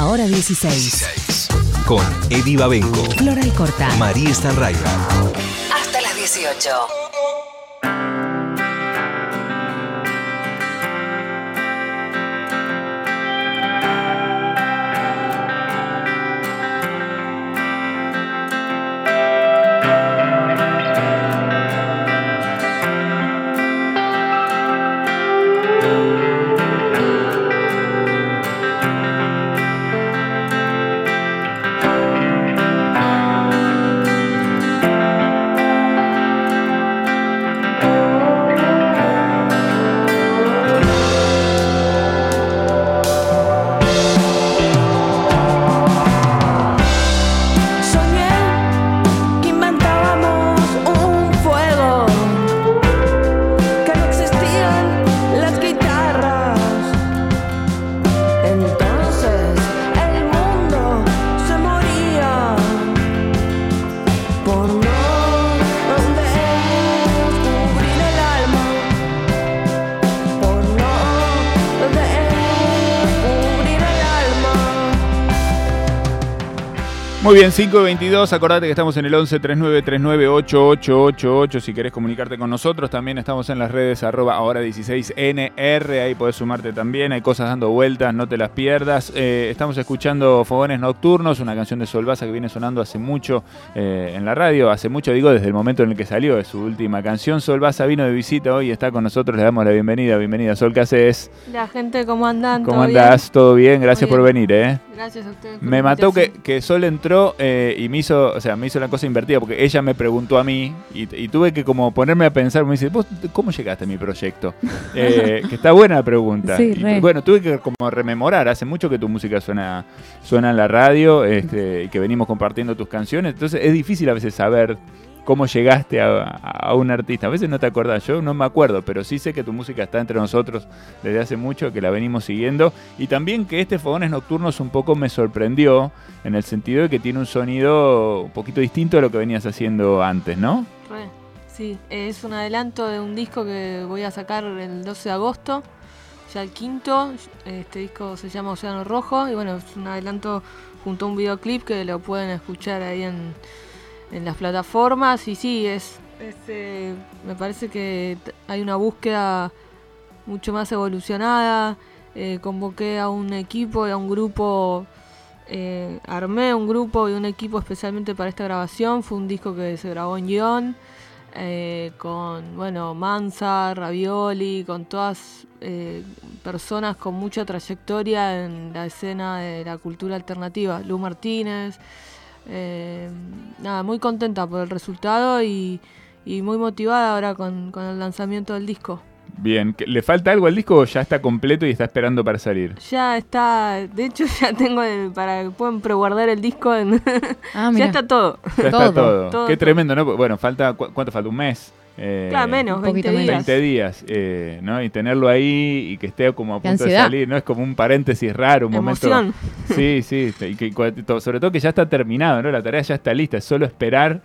Ahora 16. Con Eddie Babenco, Floral Corta. María Stanraiver. Hasta las 18. Muy bien, 5 y 22. Acordate que estamos en el 11 39 39 8888. Si querés comunicarte con nosotros, también estamos en las redes arroba ahora 16 NR. Ahí podés sumarte también. Hay cosas dando vueltas, no te las pierdas. Eh, estamos escuchando Fogones Nocturnos, una canción de Solvaza que viene sonando hace mucho eh, en la radio. Hace mucho, digo, desde el momento en el que salió, es su última canción. Solvaza vino de visita hoy y está con nosotros. Le damos la bienvenida. Bienvenida, Sol, ¿qué haces? La gente, ¿cómo andan? ¿Cómo andás? ¿Todo bien? Gracias por venir, ¿eh? Gracias a ustedes. Me mató que, que Sol entró eh, y me hizo, o sea, me hizo la cosa invertida porque ella me preguntó a mí y, y tuve que como ponerme a pensar, me dice, ¿vos cómo llegaste a mi proyecto? Eh, que está buena la pregunta. Sí, Y, bueno, tuve que como rememorar, hace mucho que tu música suena, suena en la radio este, y que venimos compartiendo tus canciones, entonces es difícil a veces saber cómo llegaste a, un artista. A veces no te acordás, yo no me acuerdo, pero sí sé que tu música está entre nosotros desde hace mucho, que la venimos siguiendo. Y también que este Fogones Nocturnos un poco me sorprendió, en el sentido de que tiene un sonido un poquito distinto a lo que venías haciendo antes, ¿no? Sí, es un adelanto de un disco que voy a sacar el 12 de agosto, ya el quinto. Este disco se llama Océano Rojo y bueno, es un adelanto junto a un videoclip que lo pueden escuchar ahí en, en las plataformas. Y sí, es, es, eh, me parece que hay una búsqueda mucho más evolucionada. Eh, convoqué a un equipo y a un grupo eh, armé un grupo y un equipo especialmente para esta grabación. Fue un disco que se grabó en guion. eh, con, bueno, Mansa, Ravioli, con todas personas con mucha trayectoria en la escena de la cultura alternativa. Lu Martínez. Eh, nada, muy contenta por el resultado y, y muy motivada ahora con, con el lanzamiento del disco. Bien, ¿que- ¿le falta algo al disco o ya está completo y está esperando para salir? Ya está, de hecho ya tengo el- para que puedan preguardar el disco en... Ah, ya está todo. Ya está Todo. Qué todo. tremendo, ¿no? Bueno, falta, ¿cu- ¿cuánto falta? ¿Un mes? Eh, Claro, menos, un 20 poquito menos. días. 20 días, eh, ¿no? Y tenerlo ahí y que esté como a Qué punto de salir, ¿no? Es como un paréntesis raro, un Emoción. momento. Sí, sí, y que, sobre todo que ya está terminado, ¿no? La tarea ya está lista, es solo esperar.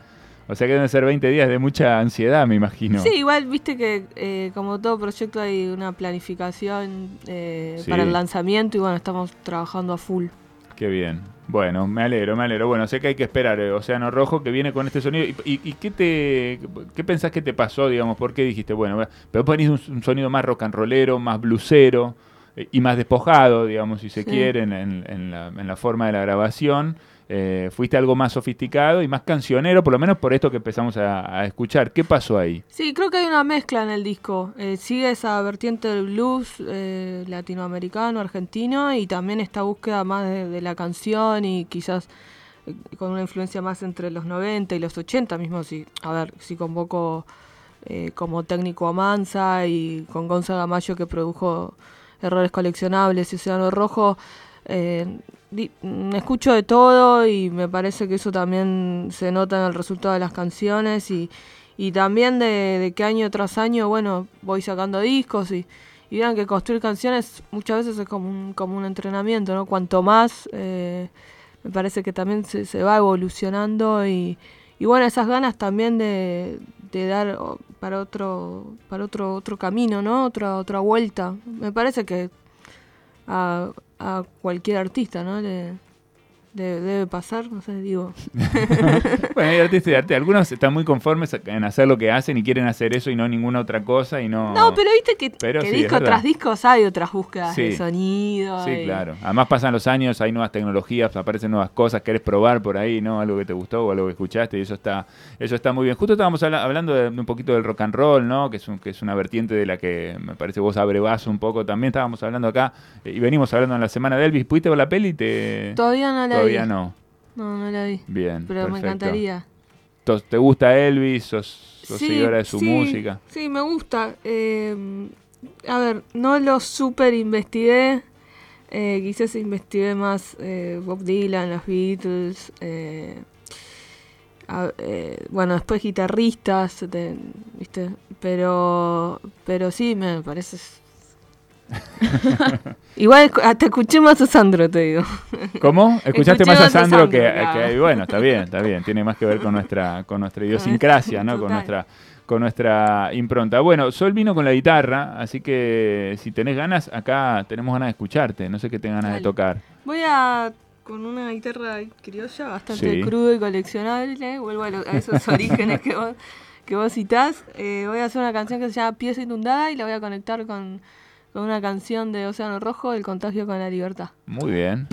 O sea que deben ser 20 días de mucha ansiedad, me imagino. Sí, igual viste que eh, como todo proyecto hay una planificación eh, Sí. para el lanzamiento y bueno, estamos trabajando a full. Qué bien. Bueno, me alegro, me alegro. Bueno, sé que hay que esperar eh, Océano Rojo que viene con este sonido. ¿Y, y- y qué te qué pensás que te pasó, digamos? ¿Por qué dijiste, bueno, pero ponís un, un sonido más rock and rollero, más blusero eh, y más despojado, digamos, si se Sí. quiere, en, en- en la, en la forma de la grabación? Eh, fuiste algo más sofisticado y más cancionero, por lo menos por esto que empezamos a, escuchar. ¿Qué pasó ahí? Sí, creo que hay una mezcla en el disco. Eh, sigue esa vertiente del blues eh, latinoamericano, argentino y también esta búsqueda más de, la canción y quizás eh, con una influencia más entre los 90 y los 80 mismo. Si, a ver, si convoco eh, como técnico a Mansa y con Gonzaga Mayo que produjo Errores Coleccionables y Océano Rojo. eh, escucho de todo y me parece que eso también se nota en el resultado de las canciones y, y también de, de que año tras año, bueno, voy sacando discos y, y vean que construir canciones muchas veces es como un, como un entrenamiento, ¿no? Cuanto más, eh, me parece que también se, se va evolucionando y, y bueno, esas ganas también de, de dar para otro, para otro, otro camino, ¿no? Otra, otra vuelta. Me parece que a cualquier artista, ¿no? Le, debe pasar, no sé, digo. Bueno, hay artistas y arte. Algunos están muy conformes en hacer lo que hacen y quieren hacer eso y no ninguna otra cosa y no... No, pero viste que, Pero que sí, disco tras discos hay otras búsquedas Sí. de sonido. Sí, y- claro. Además pasan los años, hay nuevas tecnologías, aparecen nuevas cosas, querés probar por ahí, ¿no? Algo que te gustó o algo que escuchaste y eso está, eso está muy bien. Justo estábamos habla- hablando de un poquito del rock and roll, ¿no? Que es, un- que es una vertiente de la que me parece vos abrevás un poco. También estábamos hablando acá eh, y venimos hablando en la semana de Elvis. ¿Pudiste ver la peli? Te... Todavía no la Todavía no. No, no la vi. Bien. Pero me encantaría. ¿Te gusta Elvis? ¿Sos, sos Sí, seguidora de su sí, música? Sí, me gusta. Eh, a ver, no lo super investigué. Eh, quizás investigué más eh, Bob Dylan, los Beatles. a- bueno, después guitarristas, ¿viste? Pero, pero sí, me parece. Igual hasta escuché más a Sandro, te digo. ¿Cómo? ¿Escuchaste Escuché más a Sandro, Sandro, que, claro. que- Bueno, está bien, está bien. Tiene más que ver con nuestra, con nuestra idiosincrasia, ¿no? Con nuestra, con nuestra impronta. Bueno, Sol vino con la guitarra, así que si tenés ganas, acá tenemos ganas de escucharte. No sé qué tengas ganas de tocar. Voy a con una guitarra criolla bastante Sí. crudo y coleccionable. Vuelvo a, lo- a esos orígenes que vos, que vos citás. Eh, voy a hacer una canción que se llama Pieza Inundada y la voy a conectar con, con una canción de Océano Rojo, El contagio con la libertad. Muy bien.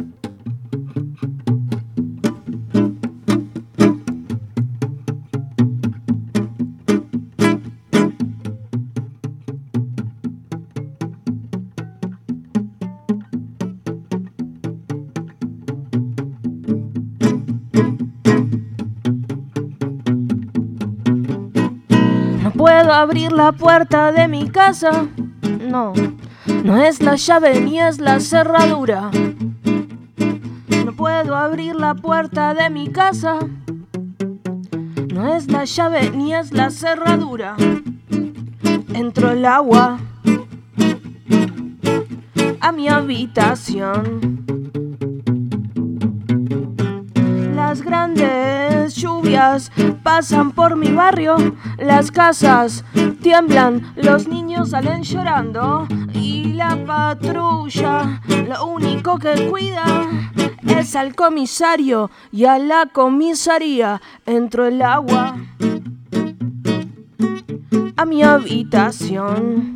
No puedo abrir la puerta de mi casa. No, no es la llave ni es la cerradura. No puedo abrir la puerta de mi casa. No es la llave ni es la cerradura. Entro el agua a mi habitación. Las grandes pasan por mi barrio, las casas tiemblan, los niños salen llorando y la patrulla lo único que cuida es al comisario y a la comisaría. Entro el agua a mi habitación.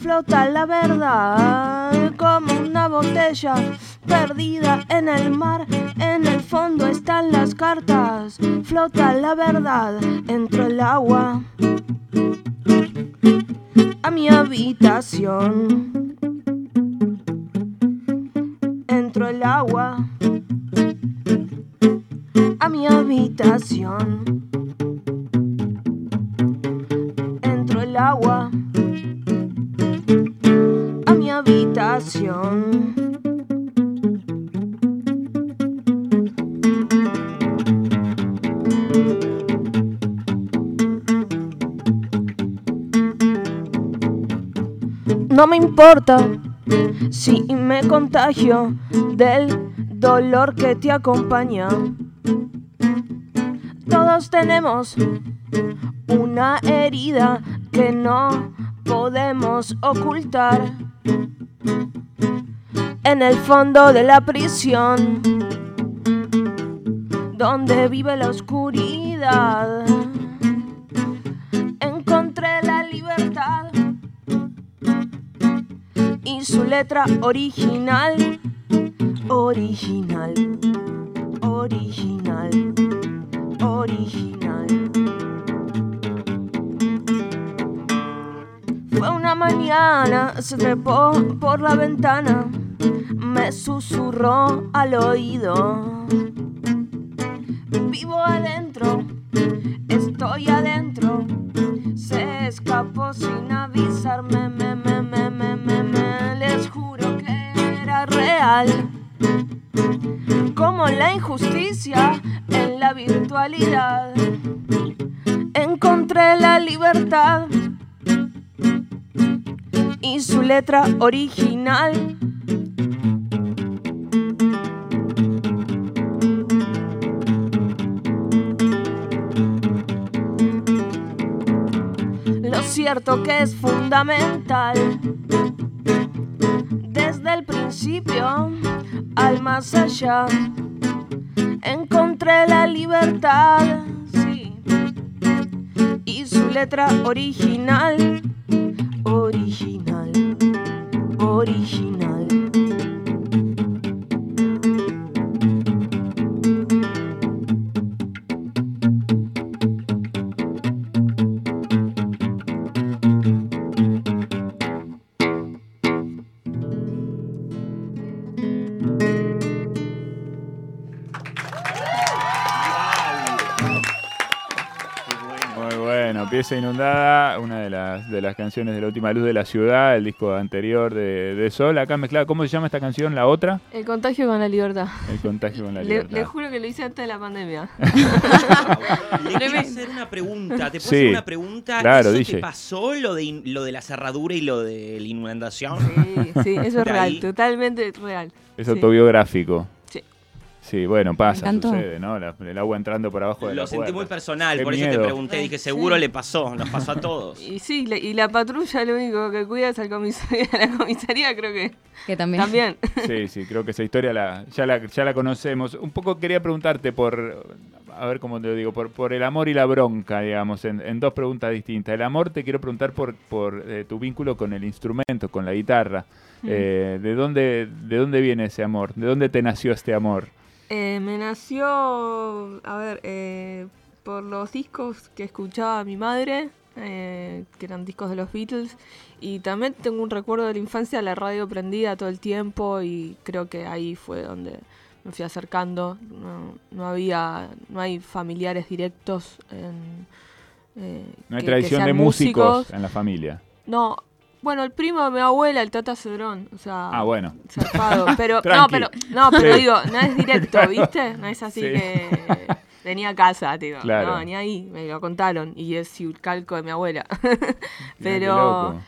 Flota la verdad. Como una botella perdida en el mar. En el fondo están las cartas, flota la verdad. Entro el agua a mi habitación. Entro el agua a mi habitación. Entro el agua No me importa si me contagio del dolor que te acompaña. Todos tenemos una herida que no podemos ocultar. En el fondo de la prisión, donde vive la oscuridad, encontré la libertad y su letra original, original, original original. Fue una mañana, se trepó por la ventana, me susurró al oído. Encontré la libertad y su letra original. Lo cierto que es fundamental desde el principio al más allá. Encontré la libertad, sí, y su letra original, original, original. Pieza Inundada, una de las, de las canciones de la última luz de la ciudad, el disco anterior de, de Sol. Acá mezclada, ¿cómo se llama esta canción? La otra, El contagio con la libertad. El contagio con la Le, libertad. le juro que lo hice antes de la pandemia. Le quiero hacer una pregunta. ¿Te puedo Sí, hacer una pregunta? claro, ¿Eso DJ. te pasó lo de, lo de la cerradura y lo de la inundación? Sí, sí, eso es real, ahí. totalmente real. Es Sí. autobiográfico. Sí. Bueno, pasa, sucede, ¿no? La- el agua entrando por abajo de Lo la sentí muy personal, Qué por eso te pregunté. Dije, seguro le pasó, nos pasó a todos. Y sí, le- y la patrulla lo único que cuida es al comisaría. La comisaría creo que Que también. también. Sí, sí, creo que esa historia la, ya, la, ya la conocemos. Un poco quería preguntarte por, a ver cómo te lo digo, por, por el amor y la bronca, digamos, en, en dos preguntas distintas. El amor te quiero preguntar por, por eh, tu vínculo con el instrumento, con la guitarra. Eh, ¿de, dónde, ¿De dónde viene ese amor? ¿De dónde te nació este amor? Eh, me nació, a ver, eh, por los discos que escuchaba mi madre, eh, que eran discos de los Beatles, y también tengo un recuerdo de la infancia, la radio prendida todo el tiempo, y creo que ahí fue donde me fui acercando. No, no había, no hay familiares directos en... eh, No hay que- tradición de músicos, músicos. en la familia. No, bueno, el primo de mi abuela, el Tata Cedrón, o sea... Ah, bueno. zarpado, pero no, pero no, pero Sí. digo, no es directo, ¿viste? No es así Sí. que venía a casa, digo. Claro. No, ni ahí, me lo contaron y es un calco de mi abuela. Pero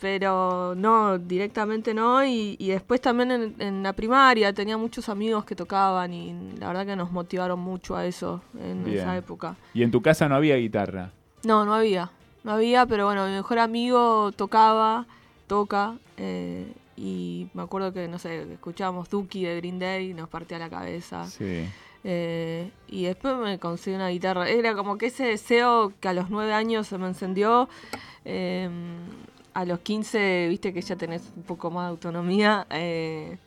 pero no, directamente no y, y después también en, en la primaria tenía muchos amigos que tocaban y la verdad que nos motivaron mucho a eso en Bien. esa época. Y en tu casa no había guitarra. No, no había. No había, pero bueno, mi mejor amigo tocaba, toca. eh, y me acuerdo que, no sé, escuchábamos Duki de Green Day y nos partía la cabeza. Sí. Eh, y después me conseguí una guitarra. Era como que ese deseo que a los nueve años se me encendió. eh, a los 15, viste que ya tenés un poco más de autonomía. eh,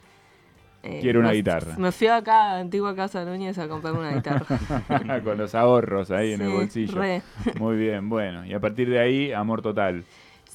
eh, Quiero una me- guitarra. Me fui acá a Antigua Casa Núñez a comprarme una guitarra. Con los ahorros ahí en el bolsillo. re. Muy bien, bueno. Y a partir de ahí, amor total.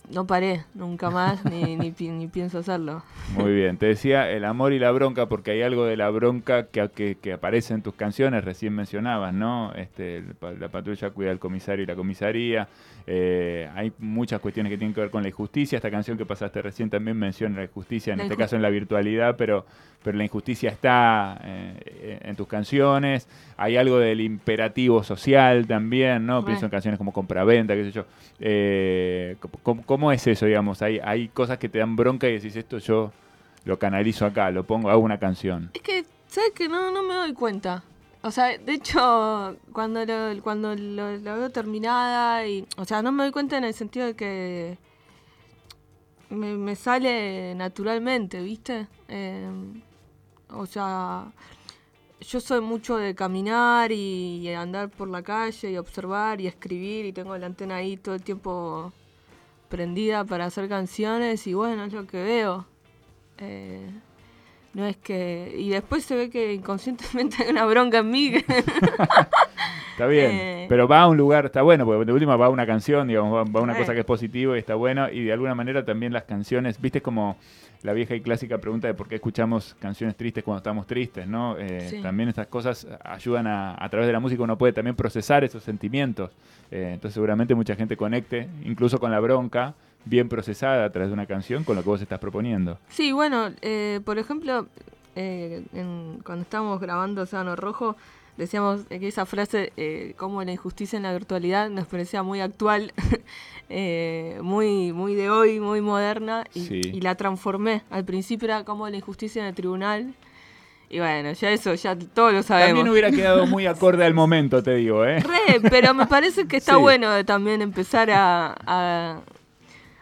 No paré nunca más, ni, ni, ni pienso hacerlo. Muy bien, te decía el amor y la bronca, porque hay algo de la bronca que, que, que aparece en tus canciones, recién mencionabas, ¿no? Este, la patrulla cuida al comisario y la comisaría. Eh, hay muchas cuestiones que tienen que ver con la injusticia. Esta canción que pasaste recién también menciona la injusticia, en La este caso en la virtualidad, pero, pero la injusticia está eh, en tus canciones. Hay algo del imperativo social también, ¿no? Pienso en canciones como Compraventa, qué sé yo. Eh, ¿cómo, cómo es eso, digamos? Hay, hay cosas que te dan bronca y decís, esto yo lo canalizo acá, lo pongo, hago una canción. Es que, ¿sabes que no, no me doy cuenta. O sea, de hecho, cuando lo, cuando lo, veo terminada y... O sea, no me doy cuenta en el sentido de que me, sale naturalmente, ¿viste? Eh, o sea, yo soy mucho de caminar y andar por la calle y observar y escribir y tengo la antena ahí todo el tiempo prendida para hacer canciones y bueno, es lo que veo. Eh, no es que. Y después se ve que inconscientemente hay una bronca en mí. Está bien, Eh. pero va a un lugar, está bueno, porque de última va a una canción, digamos, va, va a una cosa que es positiva y está buena, y de alguna manera también las canciones, viste como la vieja y clásica pregunta de por qué escuchamos canciones tristes cuando estamos tristes, ¿no? Eh, Sí. También estas cosas ayudan a, a través de la música, uno puede también procesar esos sentimientos, Eh, entonces seguramente mucha gente conecte, incluso con la bronca, bien procesada a través de una canción con lo que vos estás proponiendo. Sí, bueno, eh, por ejemplo, eh, en- cuando estábamos grabando Océano Rojo, decíamos que esa frase, eh, como la injusticia en la virtualidad, nos parecía muy actual, eh, muy, muy de hoy, muy moderna, y, Sí. y la transformé. Al principio era como la injusticia en el tribunal, y bueno, ya eso, ya todos lo sabemos. También hubiera quedado muy acorde al momento, te digo, ¿eh? Re, pero me parece que está Sí. bueno también empezar a, a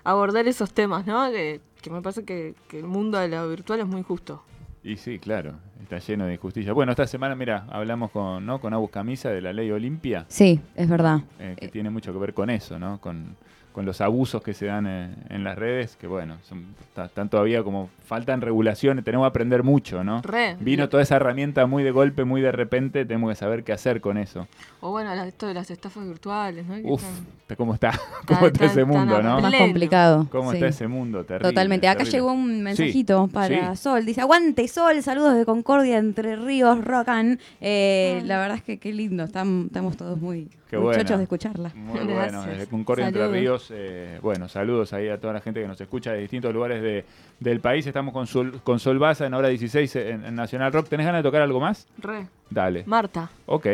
abordar esos temas, ¿no? Que, que me parece que, que el mundo de lo virtual es muy justo. Y sí, claro, está lleno de injusticia. Bueno, esta semana, mira, hablamos con, ¿no? con Abus Camisa de la ley Olimpia, Sí, es verdad. eh, que tiene mucho que ver con eso, ¿no? Con, con los abusos que se dan eh, en las redes, que bueno, son, están todavía como faltan regulaciones, tenemos que aprender mucho, ¿no? Re. Vino toda esa herramienta muy de golpe, muy de repente, tenemos que saber qué hacer con eso. O bueno, esto de las estafas virtuales, ¿no? Uf, están- ¿cómo está? ¿Cómo está tan- ese mundo, no? Más complicado. ¿Cómo sí. está ese mundo? Terrible. Totalmente. Acá terrible. llegó un mensajito Sí, para sí. Sol. Dice, aguante Sol, saludos de Concordia, Entre Ríos, Rocan. Eh, Ah. la verdad es que qué lindo, estamos, estamos todos muy Qué chochos de escucharla. Muy Gracias. bueno, desde Concordia Entre Saludos. Eh, bueno, saludos ahí a toda la gente que nos escucha de distintos lugares de- del país. Estamos con Sol, con Sol Baza en hora 16 en, en Nacional Rock. ¿Tenés ganas de tocar algo más? Re. Dale. Marta. Ok.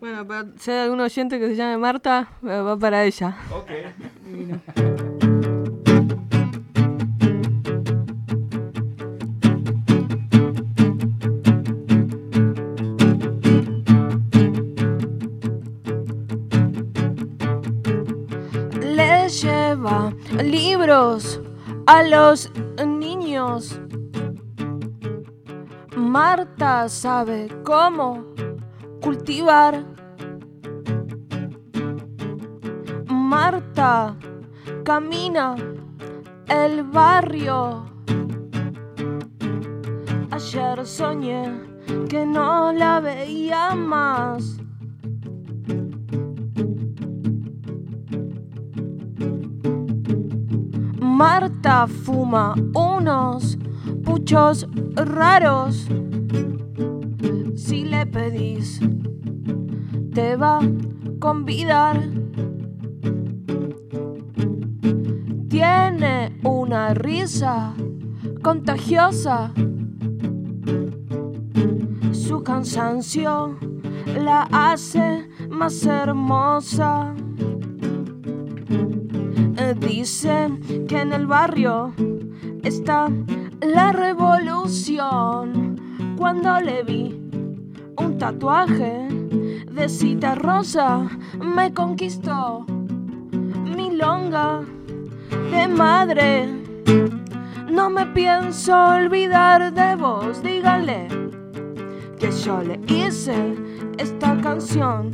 Bueno, para, si hay algún oyente que se llame Marta, va va para ella. Ok. a los niños. Marta sabe cómo cultivar. Marta camina el barrio. Ayer soñé que no la veía más. Marta fuma unos puchos raros. Si le pedís, te va a convidar. Tiene una risa contagiosa. Su cansancio la hace más hermosa. Eh, Dice que en el barrio está la revolución. Cuando le vi un tatuaje de cita rosa, me conquistó mi longa de madre. No me pienso olvidar de vos, dígale que yo le hice esta canción.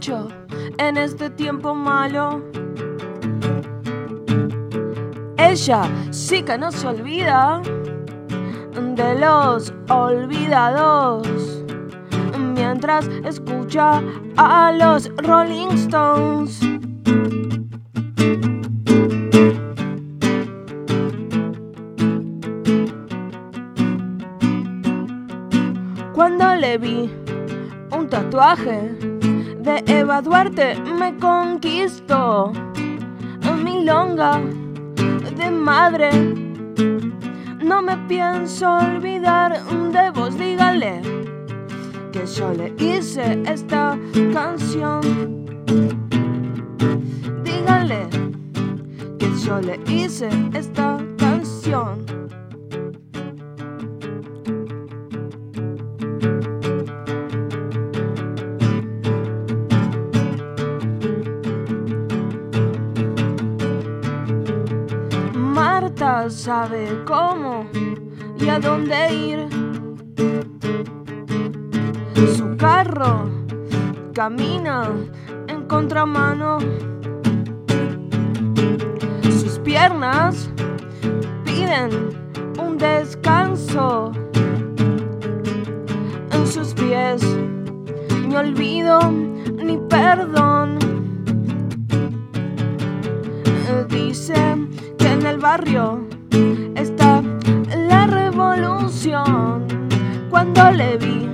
En este tiempo malo. Ella sí que no se olvida de los olvidados. Mientras escucha a los Rolling Stones. Cuando le vi un tatuaje de Eva Duarte me conquistó mi longa de madre. No me pienso olvidar de vos, dígale que yo le hice esta canción. Dígale que yo le hice esta canción. Cómo y a dónde ir. Su carro camina en contramano. Sus piernas piden un descanso. En sus pies ni olvido ni perdón. en el barrio Cuando le vi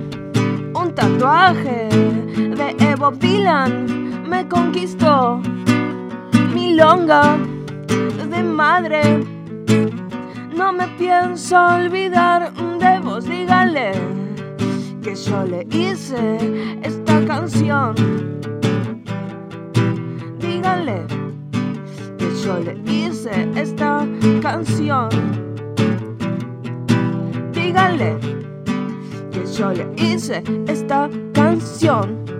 un tatuaje de Evo Dylan, me conquistó mi longa de madre. No me pienso olvidar de vos, dígale que yo le hice esta canción. Dígale que yo le hice esta canción. Dígale que yo le hice esta canción.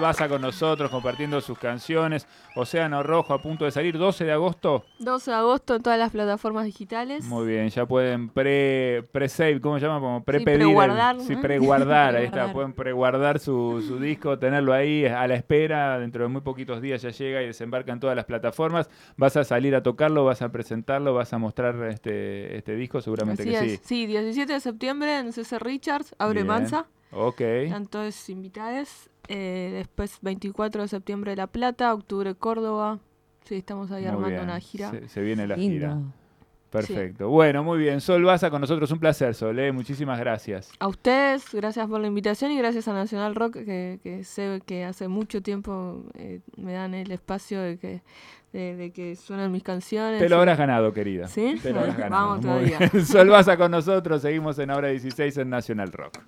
Sol Baza con nosotros compartiendo sus canciones. Océano Rojo a punto de salir, 12 de agosto. 12 de agosto en todas las plataformas digitales. Muy bien, ya pueden pre, pre-save, ¿cómo se llama? Como pre-pedir. el- preguardar, Sí, preguardar, ahí está. Pueden preguardar su, su disco, tenerlo ahí a la espera. Dentro de muy poquitos días ya llega y desembarca en todas las plataformas. Vas a salir a tocarlo, vas a presentarlo, vas a mostrar este, este disco, seguramente Así que es. sí. Sí, 17 de septiembre en CC Richards, Abre. Mansa. Ok. Están todos invitados. Eh, después 24 de septiembre La Plata, octubre Córdoba. Sí, estamos ahí Muy armando bien. una gira. Se, se viene la Lindo. gira. Perfecto. Bueno, muy bien. Sol Baza con nosotros. Un placer, Sol. ¿eh? Muchísimas gracias. A ustedes, gracias por la invitación y gracias a Nacional Rock, que, que sé que hace mucho tiempo eh, me dan el espacio de que, de, de que suenan mis canciones. Te lo y- habrás ganado, querida. ¿Sí? Te lo habrás ganado. Vamos Muy todavía. bien. Sol Baza con nosotros. Seguimos en Hora 16 en Nacional Rock.